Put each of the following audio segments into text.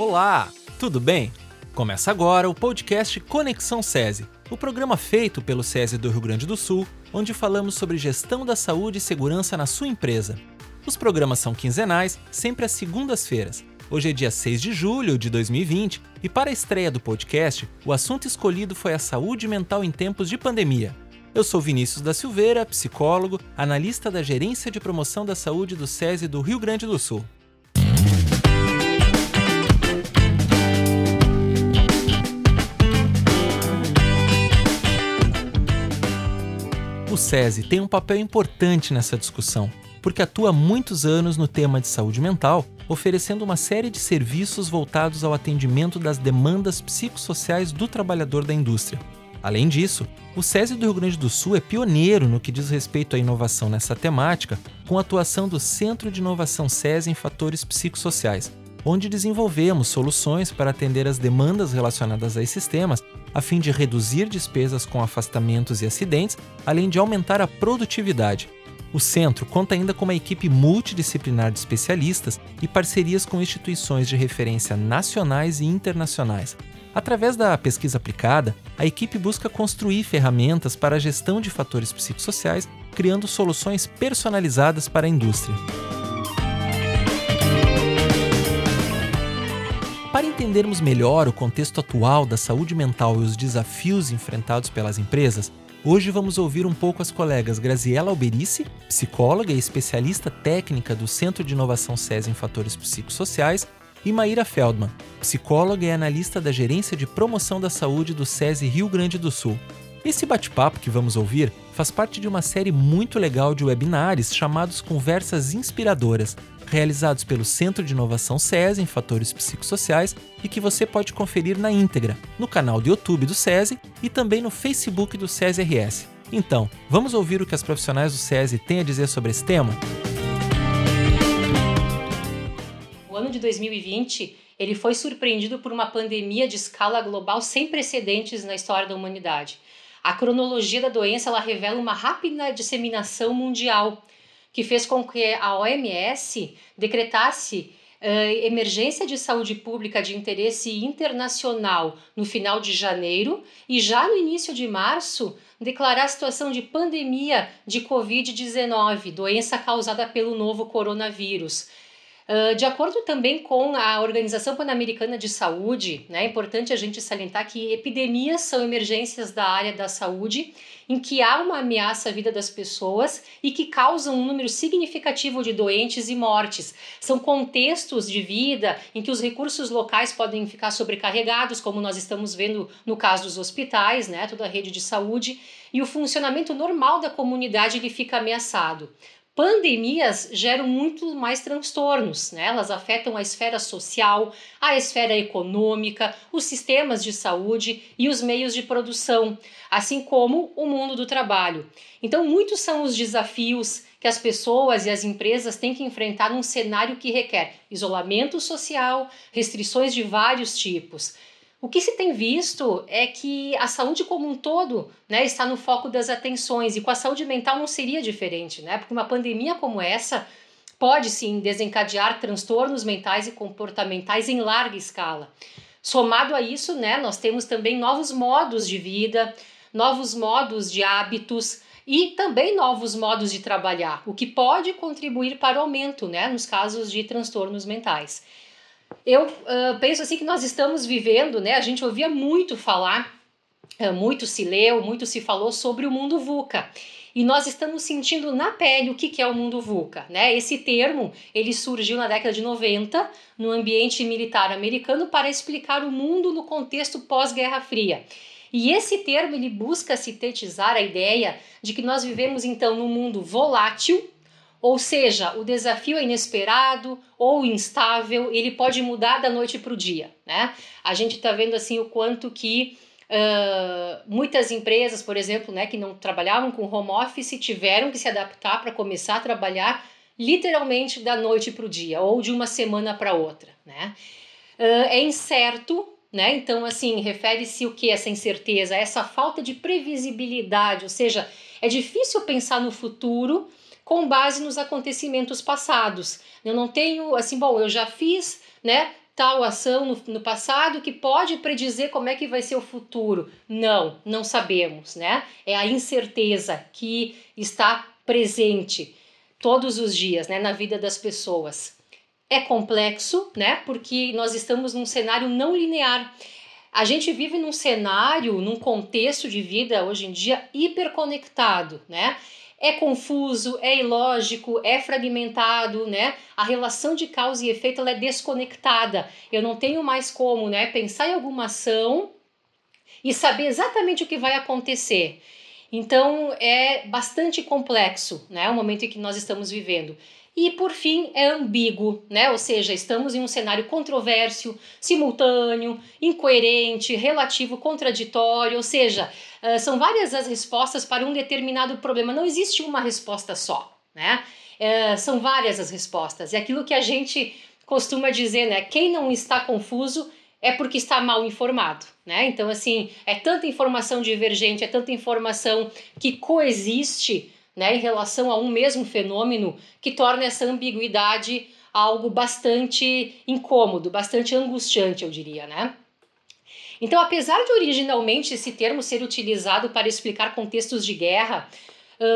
Olá, tudo bem? Começa agora o podcast Conexão SESI, o programa feito pelo SESI do Rio Grande do Sul, onde falamos sobre gestão da saúde e segurança na sua empresa. Os programas são quinzenais, sempre às segundas-feiras. Hoje é dia 6 de julho de 2020 e para a estreia do podcast, o assunto escolhido foi a saúde mental em tempos de pandemia. Eu sou Vinícius da Silveira, psicólogo, analista da Gerência de Promoção da Saúde do SESI do Rio Grande do Sul. O SESI tem um papel importante nessa discussão, porque atua há muitos anos no tema de saúde mental, oferecendo uma série de serviços voltados ao atendimento das demandas psicossociais do trabalhador da indústria. Além disso, o SESI do Rio Grande do Sul é pioneiro no que diz respeito à inovação nessa temática, com a atuação do Centro de Inovação SESI em Fatores Psicossociais, onde desenvolvemos soluções para atender as demandas relacionadas a esses temas, a fim de reduzir despesas com afastamentos e acidentes, além de aumentar a produtividade. O centro conta ainda com uma equipe multidisciplinar de especialistas e parcerias com instituições de referência nacionais e internacionais. Através da pesquisa aplicada, a equipe busca construir ferramentas para a gestão de fatores psicossociais, criando soluções personalizadas para a indústria. Para entendermos melhor o contexto atual da saúde mental e os desafios enfrentados pelas empresas, hoje vamos ouvir um pouco as colegas Graziela Alberici, psicóloga e especialista técnica do Centro de Inovação SES em Fatores Psicossociais, e Maíra Feldman, psicóloga e analista da Gerência de Promoção da Saúde do SESI Rio Grande do Sul. Esse bate-papo que vamos ouvir faz parte de uma série muito legal de webinars chamados Conversas Inspiradoras, realizados pelo Centro de Inovação SESI em Fatores Psicossociais e que você pode conferir na íntegra, no canal do YouTube do SESI e também no Facebook do SESI RS. Então, vamos ouvir o que as profissionais do SESI têm a dizer sobre esse tema? O ano de 2020 ele foi surpreendido por uma pandemia de escala global sem precedentes na história da humanidade. A cronologia da doença ela revela uma rápida disseminação mundial que fez com que a OMS decretasse uh, emergência de saúde pública de interesse internacional no final de janeiro e já no início de março declarar a situação de pandemia de Covid-19, doença causada pelo novo coronavírus. Uh, de acordo também com a Organização Pan-Americana de Saúde, né, é importante a gente salientar que epidemias são emergências da área da saúde em que há uma ameaça à vida das pessoas e que causam um número significativo de doentes e mortes. São contextos de vida em que os recursos locais podem ficar sobrecarregados, como nós estamos vendo no caso dos hospitais, né, toda a rede de saúde, e o funcionamento normal da comunidade ele fica ameaçado. Pandemias geram muito mais transtornos, né? elas afetam a esfera social, a esfera econômica, os sistemas de saúde e os meios de produção, assim como o mundo do trabalho. Então, muitos são os desafios que as pessoas e as empresas têm que enfrentar num cenário que requer isolamento social, restrições de vários tipos. O que se tem visto é que a saúde como um todo né, está no foco das atenções e com a saúde mental não seria diferente, né? Porque uma pandemia como essa pode sim desencadear transtornos mentais e comportamentais em larga escala. Somado a isso, né, nós temos também novos modos de vida, novos modos de hábitos e também novos modos de trabalhar, o que pode contribuir para o aumento né, nos casos de transtornos mentais. Eu uh, penso assim que nós estamos vivendo, né? A gente ouvia muito falar, uh, muito se leu, muito se falou sobre o mundo VUCA. E nós estamos sentindo na pele o que, que é o mundo VUCA, né? Esse termo, ele surgiu na década de 90 no ambiente militar americano para explicar o mundo no contexto pós-Guerra Fria. E esse termo ele busca sintetizar a ideia de que nós vivemos então num mundo volátil, ou seja, o desafio é inesperado ou instável, ele pode mudar da noite para o dia. Né? A gente está vendo assim o quanto que uh, muitas empresas, por exemplo, né, que não trabalhavam com home office, tiveram que se adaptar para começar a trabalhar literalmente da noite para o dia ou de uma semana para outra. Né? Uh, é incerto, né? Então, assim, refere-se o que essa incerteza, essa falta de previsibilidade, ou seja, é difícil pensar no futuro com base nos acontecimentos passados. Eu não tenho, assim, bom, eu já fiz, né, tal ação no, no, passado que pode predizer como é que vai ser o futuro. Não, não sabemos, né? É a incerteza que está presente todos os dias, né, na vida das pessoas. É complexo, né? Porque nós estamos num cenário não linear. A gente vive num cenário, num contexto de vida hoje em dia hiperconectado, né? É confuso, é ilógico, é fragmentado, né? A relação de causa e efeito ela é desconectada. Eu não tenho mais como, né, pensar em alguma ação e saber exatamente o que vai acontecer. Então é bastante complexo, né, o momento em que nós estamos vivendo. E por fim, é ambíguo, né? Ou seja, estamos em um cenário controverso, simultâneo, incoerente, relativo, contraditório, ou seja, uh, são várias as respostas para um determinado problema. Não existe uma resposta só, né? Uh, são várias as respostas. É aquilo que a gente costuma dizer, né? Quem não está confuso é porque está mal informado, né? Então, assim, é tanta informação divergente, é tanta informação que coexiste né, em relação a um mesmo fenômeno que torna essa ambiguidade algo bastante incômodo, bastante angustiante, eu diria, né? Então, apesar de originalmente esse termo ser utilizado para explicar contextos de guerra,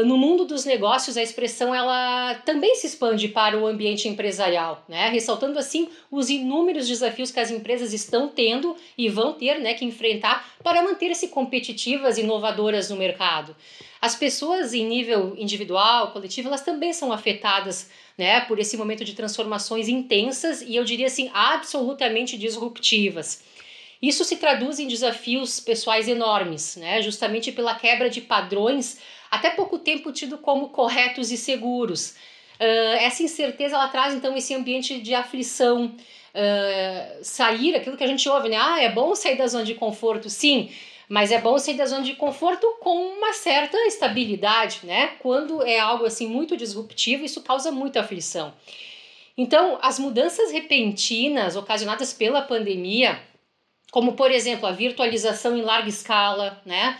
no mundo dos negócios a expressão ela também se expande para o ambiente empresarial, né? ressaltando assim os inúmeros desafios que as empresas estão tendo e vão ter né, que enfrentar para manter-se competitivas e inovadoras no mercado. As pessoas em nível individual, coletivo, elas também são afetadas né, por esse momento de transformações intensas e eu diria assim absolutamente disruptivas. Isso se traduz em desafios pessoais enormes, né, justamente pela quebra de padrões até pouco tempo tido como corretos e seguros. Uh, essa incerteza ela traz então esse ambiente de aflição, uh, sair, aquilo que a gente ouve, né? Ah, é bom sair da zona de conforto, sim, mas é bom sair da zona de conforto com uma certa estabilidade, né? Quando é algo assim muito disruptivo, isso causa muita aflição. Então, as mudanças repentinas ocasionadas pela pandemia, como por exemplo a virtualização em larga escala, né?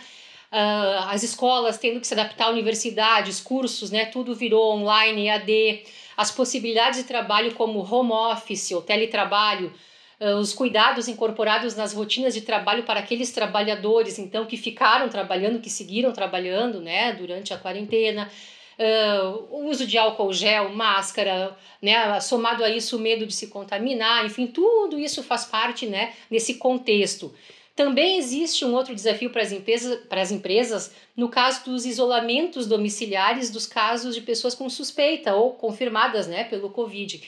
Uh, as escolas tendo que se adaptar universidades, cursos, né, tudo virou online, EAD, as possibilidades de trabalho como home office ou teletrabalho, uh, os cuidados incorporados nas rotinas de trabalho para aqueles trabalhadores, então, que ficaram trabalhando, que seguiram trabalhando, né, durante a quarentena, Uh, o uso de álcool gel, máscara, né, somado a isso o medo de se contaminar, enfim, tudo isso faz parte né, desse contexto. Também existe um outro desafio para as empresas, para as empresas no caso dos isolamentos domiciliares dos casos de pessoas com suspeita ou confirmadas né, pelo Covid.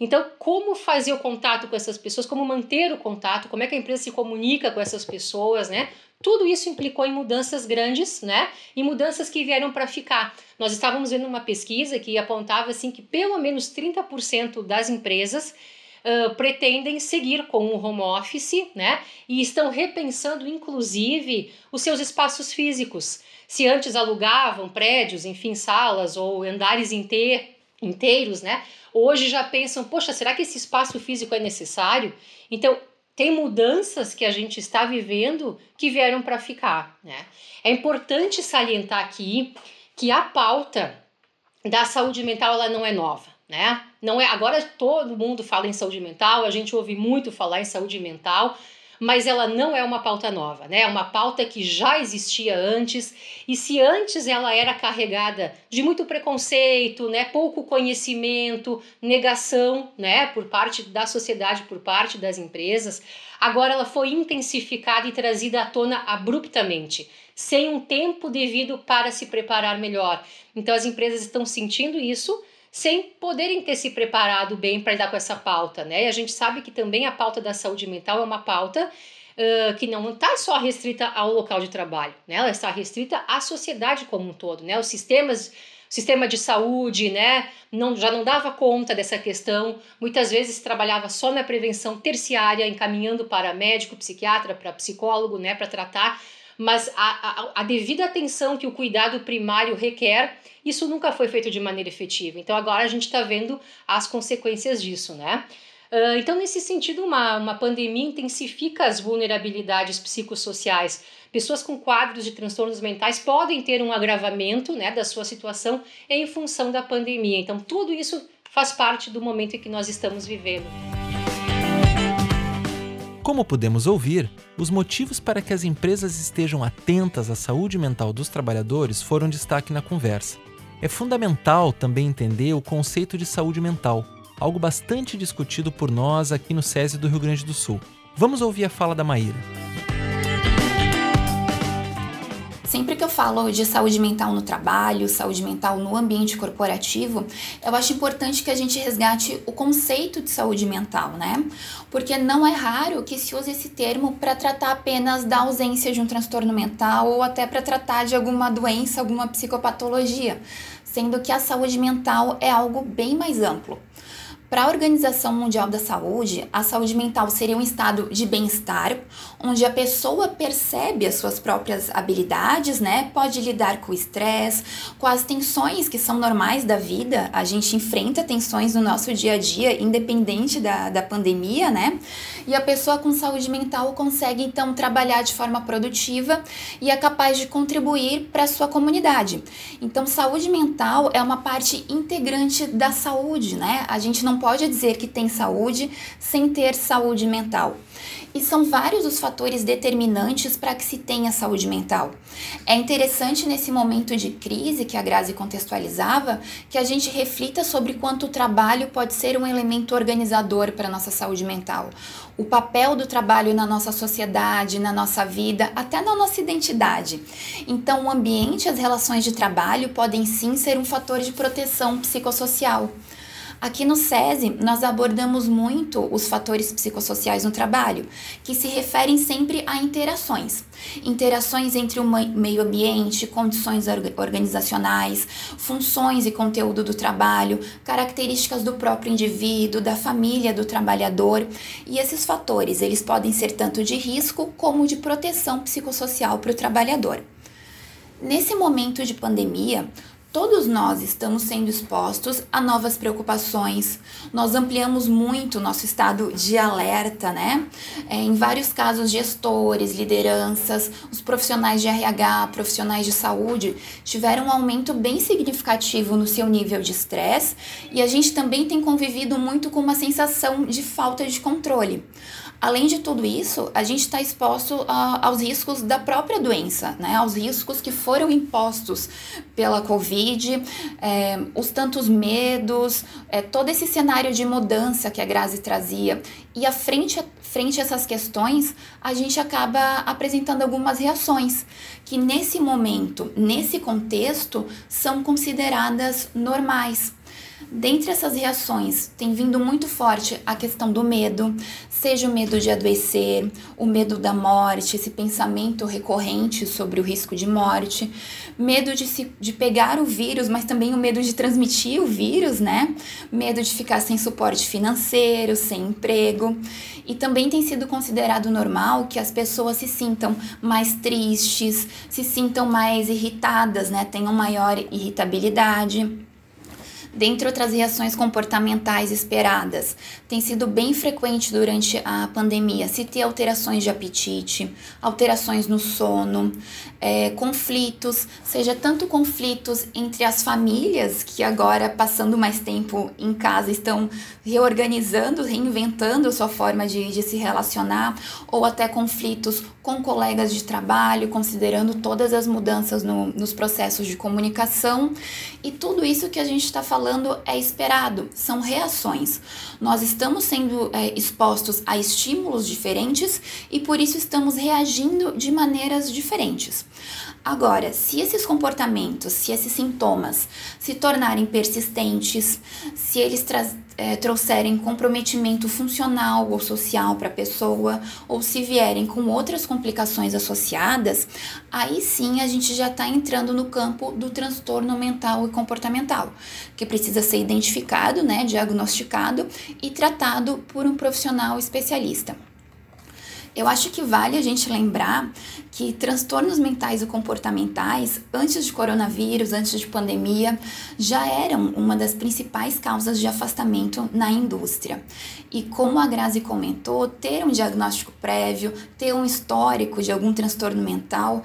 Então, como fazer o contato com essas pessoas, como manter o contato, como é que a empresa se comunica com essas pessoas, né? Tudo isso implicou em mudanças grandes, né? E mudanças que vieram para ficar. Nós estávamos vendo uma pesquisa que apontava assim que pelo menos 30% das empresas pretendem seguir com o home office, né? E estão repensando, inclusive, os seus espaços físicos. Se antes alugavam prédios, enfim, salas ou andares inteiros, né? Hoje já pensam, poxa, será que esse espaço físico é necessário? Então, tem mudanças que a gente está vivendo que vieram para ficar, né? É importante salientar aqui que a pauta da saúde mental ela não é nova né? Não é agora todo mundo fala em saúde mental, a gente ouve muito falar em saúde mental, mas ela não é uma pauta nova, né? É uma pauta que já existia antes e se antes ela era carregada de muito preconceito, né, pouco conhecimento, negação, né, por parte da sociedade, por parte das empresas, agora ela foi intensificada e trazida à tona abruptamente, sem um tempo devido para se preparar melhor. Então as empresas estão sentindo isso sem poderem ter se preparado bem para lidar com essa pauta, né? E a gente sabe que também a pauta da saúde mental é uma pauta uh, que não está só restrita ao local de trabalho, né? Ela está restrita à sociedade como um todo, né? Os sistemas sistema de saúde, né, não, já não dava conta dessa questão. Muitas vezes trabalhava só na prevenção terciária, encaminhando para médico, psiquiatra, para psicólogo, né, para tratar mas a, a, a devida atenção que o cuidado primário requer, isso nunca foi feito de maneira efetiva. Então agora a gente está vendo as consequências disso, né? Uh, então, nesse sentido, uma, uma pandemia intensifica as vulnerabilidades psicossociais. Pessoas com quadros de transtornos mentais podem ter um agravamento né, da sua situação em função da pandemia. Então, tudo isso faz parte do momento em que nós estamos vivendo. Como podemos ouvir, os motivos para que as empresas estejam atentas à saúde mental dos trabalhadores foram destaque na conversa. É fundamental também entender o conceito de saúde mental, algo bastante discutido por nós aqui no SESI do Rio Grande do Sul. Vamos ouvir a fala da Maíra. Sempre que eu falo de saúde mental no trabalho, saúde mental no ambiente corporativo, eu acho importante que a gente resgate o conceito de saúde mental, né? Porque não é raro que se use esse termo para tratar apenas da ausência de um transtorno mental ou até para tratar de alguma doença, alguma psicopatologia, sendo que a saúde mental é algo bem mais amplo. Para a Organização Mundial da Saúde, a saúde mental seria um estado de bem-estar, onde a pessoa percebe as suas próprias habilidades, né? Pode lidar com o estresse, com as tensões que são normais da vida. A gente enfrenta tensões no nosso dia a dia, independente da, da pandemia, né? E a pessoa com saúde mental consegue então trabalhar de forma produtiva e é capaz de contribuir para a sua comunidade. Então, saúde mental é uma parte integrante da saúde, né? A gente não pode dizer que tem saúde sem ter saúde mental. E são vários os fatores determinantes para que se tenha saúde mental. É interessante nesse momento de crise que a Grazi contextualizava que a gente reflita sobre quanto o trabalho pode ser um elemento organizador para nossa saúde mental. O papel do trabalho na nossa sociedade, na nossa vida, até na nossa identidade. Então, o ambiente e as relações de trabalho podem sim ser um fator de proteção psicossocial. Aqui no SESI, nós abordamos muito os fatores psicossociais no trabalho, que se referem sempre a interações. Interações entre o meio ambiente, condições organizacionais, funções e conteúdo do trabalho, características do próprio indivíduo, da família do trabalhador. E esses fatores, eles podem ser tanto de risco como de proteção psicossocial para o trabalhador. Nesse momento de pandemia, Todos nós estamos sendo expostos a novas preocupações. Nós ampliamos muito nosso estado de alerta, né? É, em vários casos, gestores, lideranças, os profissionais de RH, profissionais de saúde tiveram um aumento bem significativo no seu nível de estresse e a gente também tem convivido muito com uma sensação de falta de controle. Além de tudo isso, a gente está exposto a, aos riscos da própria doença, né? aos riscos que foram impostos pela Covid, é, os tantos medos, é, todo esse cenário de mudança que a Grazi trazia. E a frente, frente a essas questões, a gente acaba apresentando algumas reações que nesse momento, nesse contexto, são consideradas normais. Dentre essas reações, tem vindo muito forte a questão do medo, seja o medo de adoecer, o medo da morte, esse pensamento recorrente sobre o risco de morte, medo de, se, de pegar o vírus, mas também o medo de transmitir o vírus, né? Medo de ficar sem suporte financeiro, sem emprego. E também tem sido considerado normal que as pessoas se sintam mais tristes, se sintam mais irritadas, né? Tenham maior irritabilidade. Dentre outras reações comportamentais esperadas, tem sido bem frequente durante a pandemia. Se ter alterações de apetite, alterações no sono, é, conflitos, seja tanto conflitos entre as famílias, que agora, passando mais tempo em casa, estão reorganizando, reinventando a sua forma de, de se relacionar, ou até conflitos com colegas de trabalho, considerando todas as mudanças no, nos processos de comunicação. E tudo isso que a gente está falando é esperado, são reações. Nós estamos sendo é, expostos a estímulos diferentes e por isso estamos reagindo de maneiras diferentes. Agora, se esses comportamentos, se esses sintomas se tornarem persistentes, se eles é, trouxerem comprometimento funcional ou social para a pessoa, ou se vierem com outras complicações associadas, aí sim a gente já está entrando no campo do transtorno mental e comportamental, que precisa ser identificado, né, diagnosticado e tratado por um profissional especialista. Eu acho que vale a gente lembrar que transtornos mentais e comportamentais, antes de coronavírus, antes de pandemia, já eram uma das principais causas de afastamento na indústria. E como a Grazi comentou, ter um diagnóstico prévio, ter um histórico de algum transtorno mental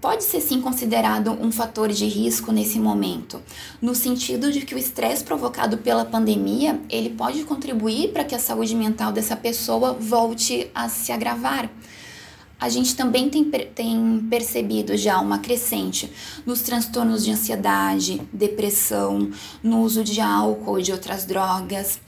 pode ser sim considerado um fator de risco nesse momento, no sentido de que o estresse provocado pela pandemia, ele pode contribuir para que a saúde mental dessa pessoa volte a se agravar a gente também tem, tem percebido já uma crescente nos transtornos de ansiedade, depressão, no uso de álcool e de outras drogas.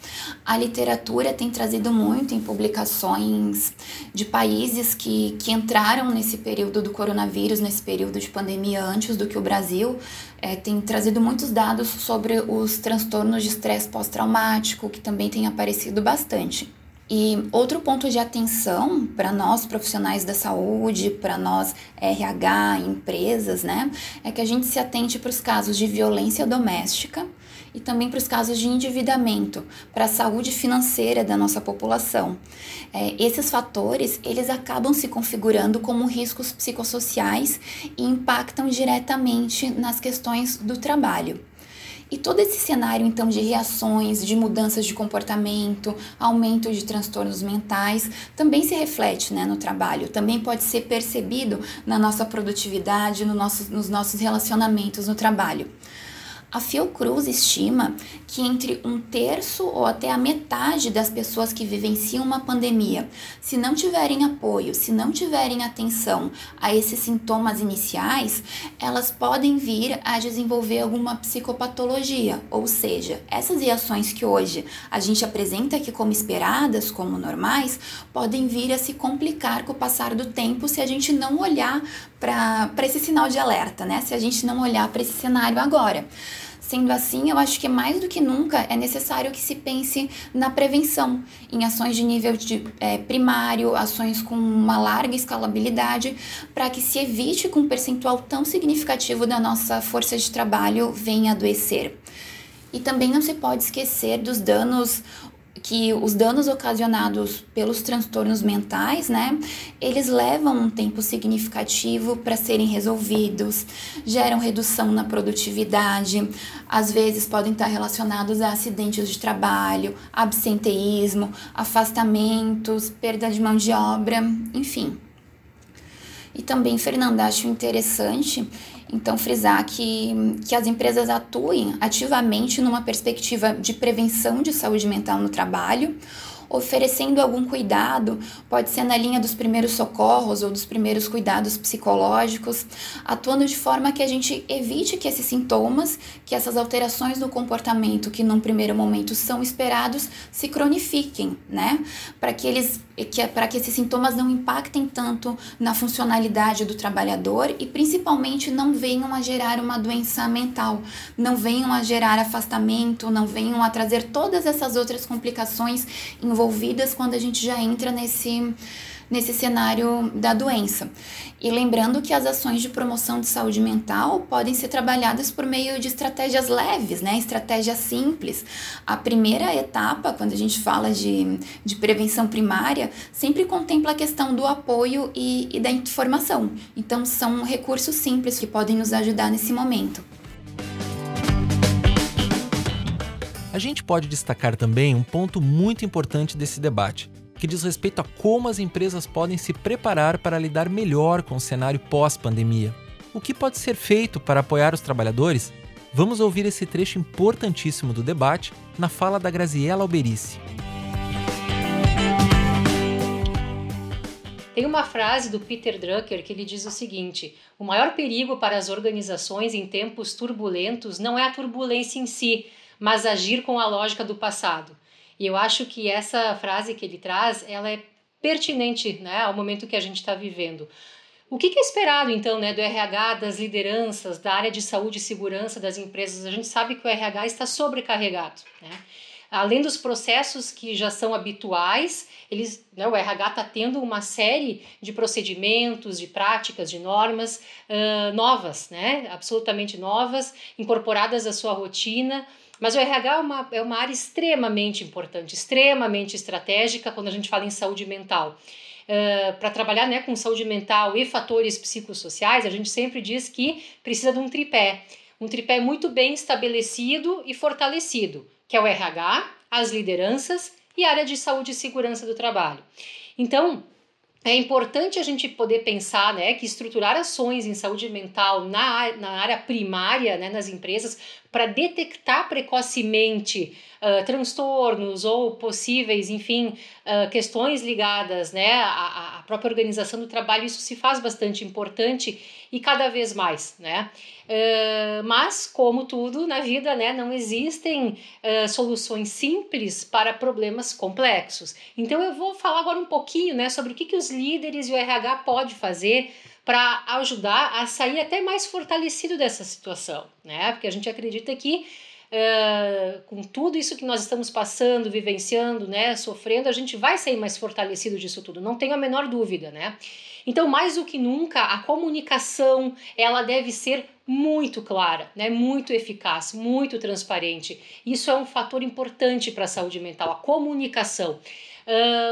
A literatura tem trazido muito em publicações de países que, que entraram nesse período do coronavírus, nesse período de pandemia antes do que o Brasil, é, tem trazido muitos dados sobre os transtornos de estresse pós-traumático, que também tem aparecido bastante. E outro ponto de atenção para nós profissionais da saúde, para nós RH, empresas, né, é que a gente se atente para os casos de violência doméstica e também para os casos de endividamento, para a saúde financeira da nossa população. É, esses fatores eles acabam se configurando como riscos psicossociais e impactam diretamente nas questões do trabalho. E todo esse cenário, então, de reações, de mudanças de comportamento, aumento de transtornos mentais, também se reflete né, no trabalho, também pode ser percebido na nossa produtividade, no nosso, nos nossos relacionamentos no trabalho. A Fiocruz estima que entre um terço ou até a metade das pessoas que vivenciam uma pandemia, se não tiverem apoio, se não tiverem atenção a esses sintomas iniciais, elas podem vir a desenvolver alguma psicopatologia, ou seja, essas reações que hoje a gente apresenta aqui como esperadas, como normais, podem vir a se complicar com o passar do tempo se a gente não olhar para esse sinal de alerta, né? Se a gente não olhar para esse cenário agora. Sendo assim, eu acho que mais do que nunca é necessário que se pense na prevenção, em ações de nível de, é, primário, ações com uma larga escalabilidade, para que se evite que um percentual tão significativo da nossa força de trabalho venha adoecer. E também não se pode esquecer dos danos que os danos ocasionados pelos transtornos mentais, né, eles levam um tempo significativo para serem resolvidos, geram redução na produtividade, às vezes podem estar relacionados a acidentes de trabalho, absenteísmo, afastamentos, perda de mão de obra, enfim. E também, Fernanda, acho interessante então, frisar que, que as empresas atuem ativamente numa perspectiva de prevenção de saúde mental no trabalho, oferecendo algum cuidado, pode ser na linha dos primeiros socorros ou dos primeiros cuidados psicológicos, atuando de forma que a gente evite que esses sintomas, que essas alterações no comportamento que num primeiro momento são esperados, se cronifiquem, né? Para que eles que para que esses sintomas não impactem tanto na funcionalidade do trabalhador e principalmente não venham a gerar uma doença mental, não venham a gerar afastamento, não venham a trazer todas essas outras complicações envolvidas quando a gente já entra nesse, nesse cenário da doença. E lembrando que as ações de promoção de saúde mental podem ser trabalhadas por meio de estratégias leves, né? estratégias simples. A primeira etapa, quando a gente fala de, de prevenção primária, sempre contempla a questão do apoio e, e da informação. Então, são recursos simples que podem nos ajudar nesse momento. A gente pode destacar também um ponto muito importante desse debate, que diz respeito a como as empresas podem se preparar para lidar melhor com o cenário pós-pandemia. O que pode ser feito para apoiar os trabalhadores? Vamos ouvir esse trecho importantíssimo do debate na fala da Graziella Alberici. Tem uma frase do Peter Drucker que ele diz o seguinte: o maior perigo para as organizações em tempos turbulentos não é a turbulência em si, mas agir com a lógica do passado. E eu acho que essa frase que ele traz, ela é pertinente né, ao momento que a gente está vivendo. O que, é esperado, então, né, do RH, das lideranças, da área de saúde e segurança das empresas? A gente sabe que o RH está sobrecarregado. Né? Além dos processos que já são habituais, eles, né, o RH está tendo uma série de procedimentos, de práticas, de normas uh, novas, né, absolutamente novas, incorporadas à sua rotina. Mas o RH é uma, é uma área extremamente importante, extremamente estratégica quando a gente fala em saúde mental. Uh, para trabalhar né, com saúde mental e fatores psicossociais, a gente sempre diz que precisa de um tripé. Um tripé muito bem estabelecido e fortalecido, que é o RH, as lideranças e a área de saúde e segurança do trabalho. Então, é importante a gente poder pensar né, que estruturar ações em saúde mental na, na área primária, né, nas empresas, para detectar precocemente uh, transtornos ou possíveis, enfim, uh, questões ligadas né, à, à, própria organização do trabalho, isso se faz bastante importante e cada vez mais. Né? Uh, mas, como tudo na vida, né, não existem soluções simples para problemas complexos. Então, eu vou falar agora um pouquinho né, sobre o que, que os líderes e o RH pode fazer para ajudar a sair até mais fortalecido dessa situação, né? Porque a gente acredita que uh, com tudo isso que nós estamos passando, vivenciando, né, sofrendo, a gente vai sair mais fortalecido disso tudo, não tenho a menor dúvida, né? Então, mais do que nunca, a comunicação ela deve ser muito clara, né? muito eficaz, muito transparente. Isso é um fator importante para a saúde mental, a comunicação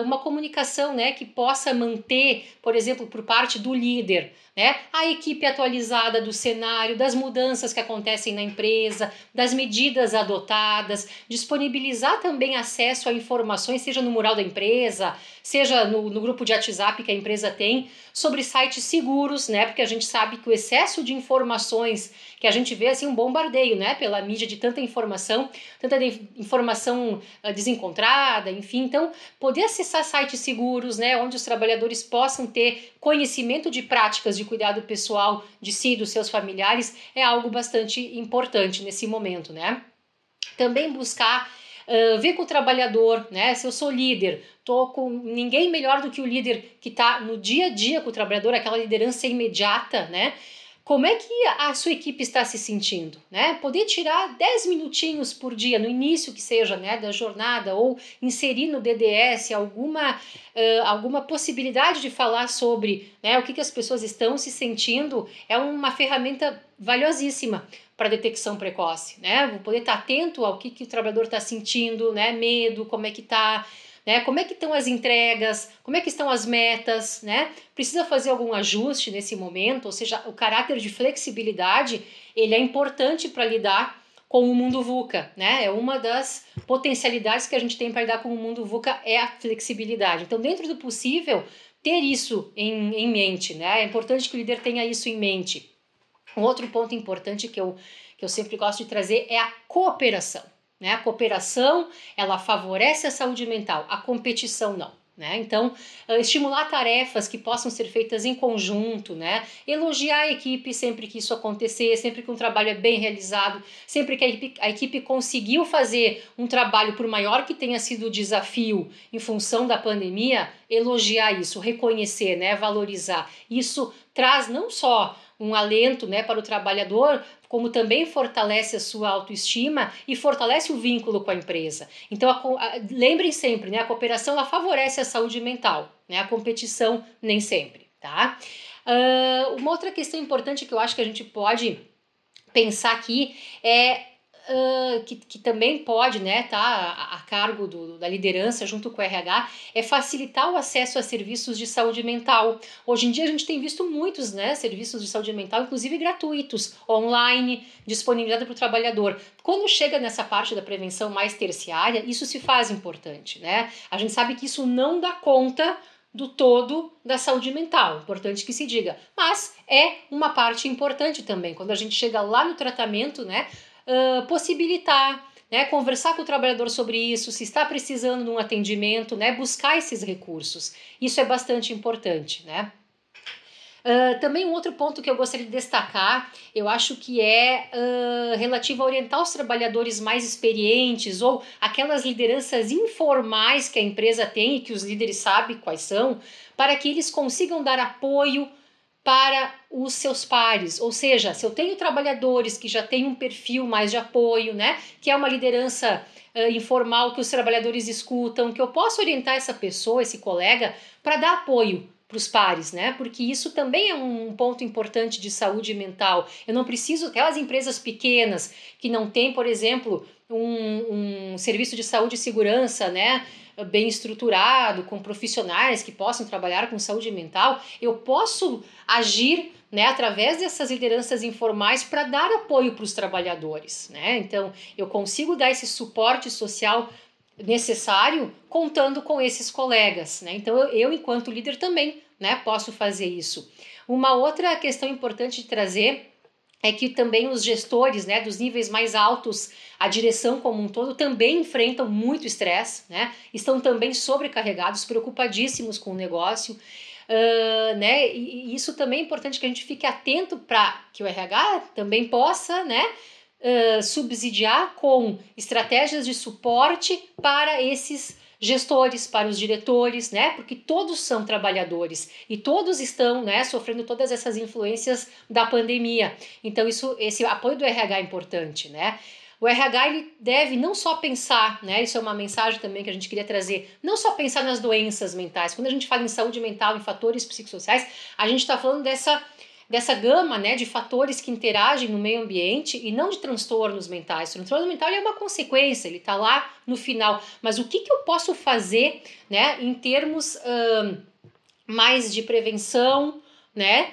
uma comunicação né, que possa manter, por exemplo, por parte do líder, né, a equipe atualizada do cenário, das mudanças que acontecem na empresa, das medidas adotadas, disponibilizar também acesso a informações, seja no mural da empresa, seja no, no grupo de WhatsApp que a empresa tem, sobre sites seguros, né, porque a gente sabe que o excesso de informações que a gente vê assim um bombardeio, né, pela mídia de tanta informação, tanta informação uh, desencontrada, enfim, então poder acessar sites seguros, né, onde os trabalhadores possam ter conhecimento de práticas de cuidado pessoal de si e dos seus familiares é algo bastante importante nesse momento, né? Também buscar Uh, ver com o trabalhador, né? Se eu sou líder, tô com ninguém melhor do que o líder que está no dia a dia com o trabalhador, aquela liderança imediata, né? Como é que a sua equipe está se sentindo, né? Poder tirar 10 minutinhos por dia, no início que seja, né, da jornada, ou inserir no DDS alguma, uh, alguma possibilidade de falar sobre né, o que, que as pessoas estão se sentindo, é uma ferramenta valiosíssima para detecção precoce, né? Vou poder estar atento ao que, que o trabalhador está sentindo, né? Medo, como é que está né? Como é que estão as entregas? Como é que estão as metas, né? Precisa fazer algum ajuste nesse momento, ou seja, o caráter de flexibilidade, ele é importante para lidar com o mundo VUCA, né? É uma das potencialidades que a gente tem para lidar com o mundo VUCA é a flexibilidade. Então, dentro do possível, ter isso em, em mente, né? É importante que o líder tenha isso em mente. Um outro ponto importante que eu, que eu sempre gosto de trazer é a cooperação. Né? A cooperação ela favorece a saúde mental, a competição não. Né? Então, uh, estimular tarefas que possam ser feitas em conjunto, né? elogiar a equipe sempre que isso acontecer, sempre que um trabalho é bem realizado, sempre que a equipe, a equipe conseguiu fazer um trabalho, por maior que tenha sido o desafio em função da pandemia, elogiar isso, reconhecer, né? valorizar. Isso traz não só um alento né, para o trabalhador, como também fortalece a sua autoestima e fortalece o vínculo com a empresa. Então, a, a, lembrem sempre, né, a cooperação ela favorece a saúde mental, né, a competição nem sempre. Tá? Uh, uma outra questão importante que eu acho que a gente pode pensar aqui é que, que também pode né, tá a, a cargo do, da liderança junto com o RH é facilitar o acesso a serviços de saúde mental. Hoje em dia a gente tem visto muitos né, serviços de saúde mental, inclusive gratuitos, online, disponibilizados para o trabalhador. Quando chega nessa parte da prevenção mais terciária, isso se faz importante. Né? A gente sabe que isso não dá conta do todo da saúde mental, importante que se diga, mas é uma parte importante também. Quando a gente chega lá no tratamento, né, possibilitar, né, conversar com o trabalhador sobre isso, se está precisando de um atendimento, né, buscar esses recursos. Isso é bastante importante, né? Uh, também um outro ponto que eu gostaria de destacar, eu acho que é uh, relativo a orientar os trabalhadores mais experientes ou aquelas lideranças informais que a empresa tem e que os líderes sabem quais são, para que eles consigam dar apoio para os seus pares, ou seja, se eu tenho trabalhadores que já têm um perfil mais de apoio, né, que é uma liderança uh, informal que os trabalhadores escutam, que eu posso orientar essa pessoa, esse colega, para dar apoio para os pares, né? Porque isso também é um ponto importante de saúde mental. Eu não preciso, aquelas empresas pequenas que não têm, por exemplo, um, um serviço de saúde e segurança, né? Bem estruturado, com profissionais que possam trabalhar com saúde mental, eu posso agir né, através dessas lideranças informais para dar apoio para os trabalhadores. Né? Então, eu consigo dar esse suporte social necessário contando com esses colegas. Né? Então, eu, enquanto líder, também né, posso fazer isso. Uma outra questão importante de trazer é que também os gestores né, dos níveis mais altos, a direção como um todo, também enfrentam muito estresse, né? estão também sobrecarregados, preocupadíssimos com o negócio. Uh, né? E, isso também é importante que a gente fique atento para que o RH também possa né, uh, subsidiar com estratégias de suporte para esses gestores, para os diretores, né? Porque todos são trabalhadores e todos estão, né, sofrendo todas essas influências da pandemia. Então isso, esse apoio do RH é importante, né? O RH ele deve não só pensar, né? Isso é uma mensagem também que a gente queria trazer, não só pensar nas doenças mentais. Quando a gente fala em saúde mental, em fatores psicossociais, a gente está falando dessa dessa gama né, de fatores que interagem no meio ambiente e não de transtornos mentais. O transtorno mental é uma consequência, ele está lá no final. Mas o que, que eu posso fazer né, em termos mais de prevenção, né?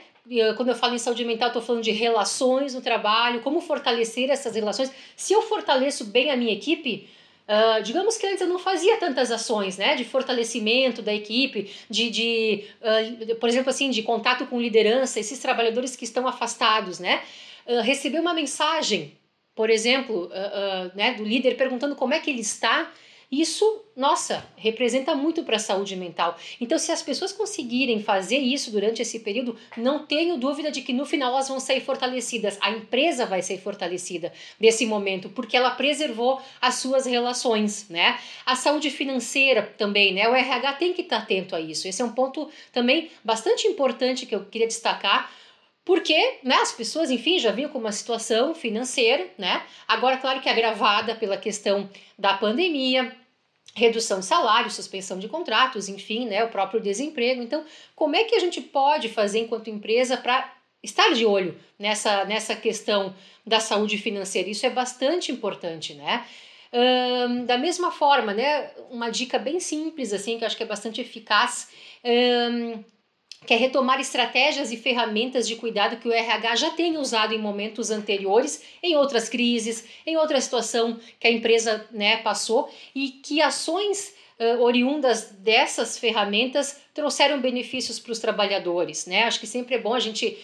Quando eu falo em saúde mental, estou falando de relações no trabalho, como fortalecer essas relações. Se eu fortaleço bem a minha equipe, Uh, digamos que antes eu não fazia tantas ações, né, de fortalecimento da equipe, de, de uh, por exemplo, assim, de contato com liderança, esses trabalhadores que estão afastados, né, uh, receber uma mensagem, por exemplo, né, do líder perguntando como é que ele está, isso, nossa, representa muito para a saúde mental. Então, se as pessoas conseguirem fazer isso durante esse período, não tenho dúvida de que no final elas vão sair fortalecidas. A empresa vai ser fortalecida nesse momento, porque ela preservou as suas relações, né? A saúde financeira também, né? O RH tem que estar tá atento a isso. Esse é um ponto também bastante importante que eu queria destacar. Porque né, as pessoas, enfim, já vinham com uma situação financeira, né? Agora, claro que agravada pela questão da pandemia, redução de salário, suspensão de contratos, enfim, né, o próprio desemprego. Então, como é que a gente pode fazer enquanto empresa para estar de olho nessa, nessa questão da saúde financeira? Isso é bastante importante, né? Um, da mesma forma, né, uma dica bem simples, assim, que eu acho que é bastante eficaz, um, que é retomar estratégias e ferramentas de cuidado que o RH já tem usado em momentos anteriores, em outras crises, em outra situação que a empresa né, passou, e que ações uh, oriundas dessas ferramentas trouxeram benefícios para os trabalhadores. Né? Acho que sempre é bom a gente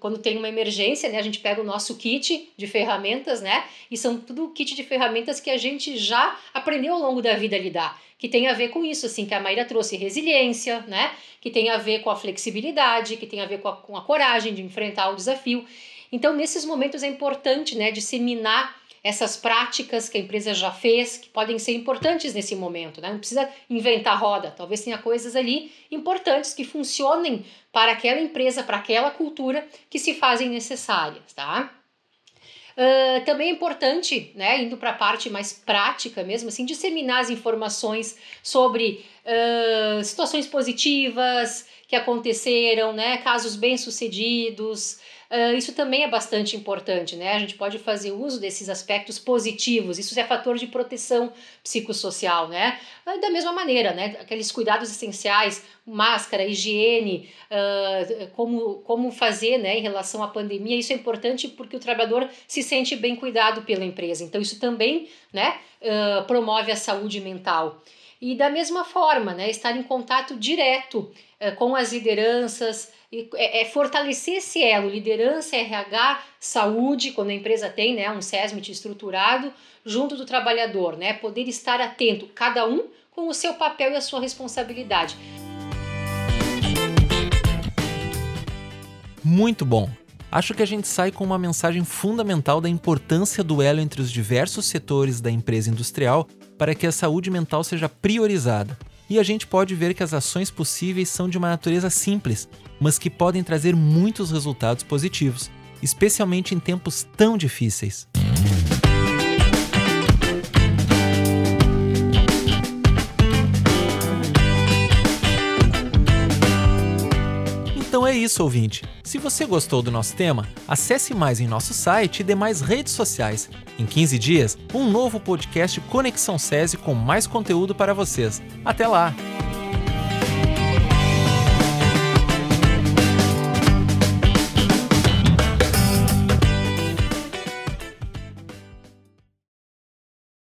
quando tem uma emergência, né, a gente pega o nosso kit de ferramentas, né, e são tudo kit de ferramentas que a gente já aprendeu ao longo da vida a lidar, que tem a ver com isso, assim, que a Maíra trouxe resiliência, né, que tem a ver com a flexibilidade, que tem a ver com a, com a coragem de enfrentar o desafio. Então, nesses momentos é importante, né, disseminar essas práticas que a empresa já fez, que podem ser importantes nesse momento. Né? Não precisa inventar roda, talvez tenha coisas ali importantes que funcionem para aquela empresa, para aquela cultura que se fazem necessárias. Tá? Uh, também é importante, né, indo para a parte mais prática mesmo, assim, disseminar as informações sobre uh, situações positivas que aconteceram, né, casos bem-sucedidos, Uh, isso também é bastante importante, né? A gente pode fazer uso desses aspectos positivos, isso é fator de proteção psicossocial, né? Uh, da mesma maneira, né? Aqueles cuidados essenciais, máscara, higiene, uh, como, como fazer, né, em relação à pandemia, isso é importante porque o trabalhador se sente bem cuidado pela empresa. Então, isso também, né, promove a saúde mental. E da mesma forma, né, estar em contato direto com as lideranças, é, é, fortalecer esse elo, liderança, RH, saúde, quando a empresa tem né, um SESMIT estruturado, junto do trabalhador, né, poder estar atento, cada um com o seu papel e a sua responsabilidade. Muito bom! Acho que a gente sai com uma mensagem fundamental da importância do elo entre os diversos setores da empresa industrial para que a saúde mental seja priorizada e a gente pode ver que as ações possíveis são de uma natureza simples, mas que podem trazer muitos resultados positivos, especialmente em tempos tão difíceis. É isso, ouvinte. Se você gostou do nosso tema, acesse mais em nosso site e demais redes sociais. Em 15 dias, um novo podcast Conexão SESI com mais conteúdo para vocês. Até lá!